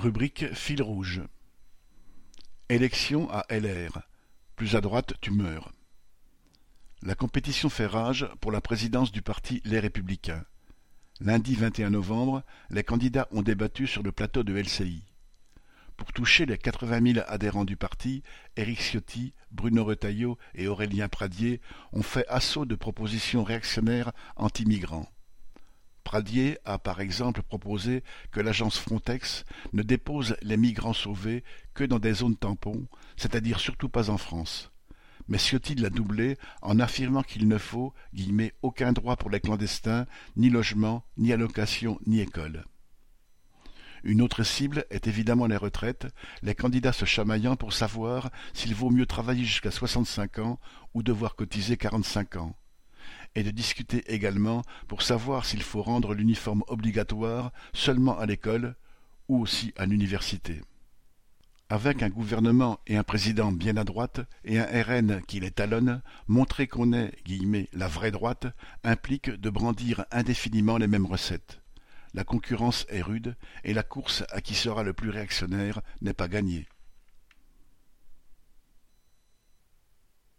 Rubrique fil rouge. Élection à LR. Plus à droite, tu meurs. La compétition fait rage pour la présidence du parti Les Républicains. Lundi 21 novembre, les candidats ont débattu sur le plateau de LCI. Pour toucher les 80 000 adhérents du parti, Éric Ciotti, Bruno Retailleau et Aurélien Pradier ont fait assaut de propositions réactionnaires anti-migrants. Pradier a par exemple proposé que l'agence Frontex ne dépose les migrants sauvés que dans des zones tampons, c'est-à-dire surtout pas en France. Mais Ciotti l'a doublé en affirmant qu'il ne faut aucun droit pour les clandestins, ni logement, ni allocation, ni école. Une autre cible est évidemment les retraites, les candidats se chamaillant pour savoir s'il vaut mieux travailler jusqu'à 65 ans ou devoir cotiser 45 ans et de discuter également pour savoir s'il faut rendre l'uniforme obligatoire seulement à l'école ou aussi à l'université. Avec un gouvernement et un président bien à droite et un RN qui les talonne, montrer qu'on est guillemets, la vraie droite implique de brandir indéfiniment les mêmes recettes. La concurrence est rude et la course à qui sera le plus réactionnaire n'est pas gagnée.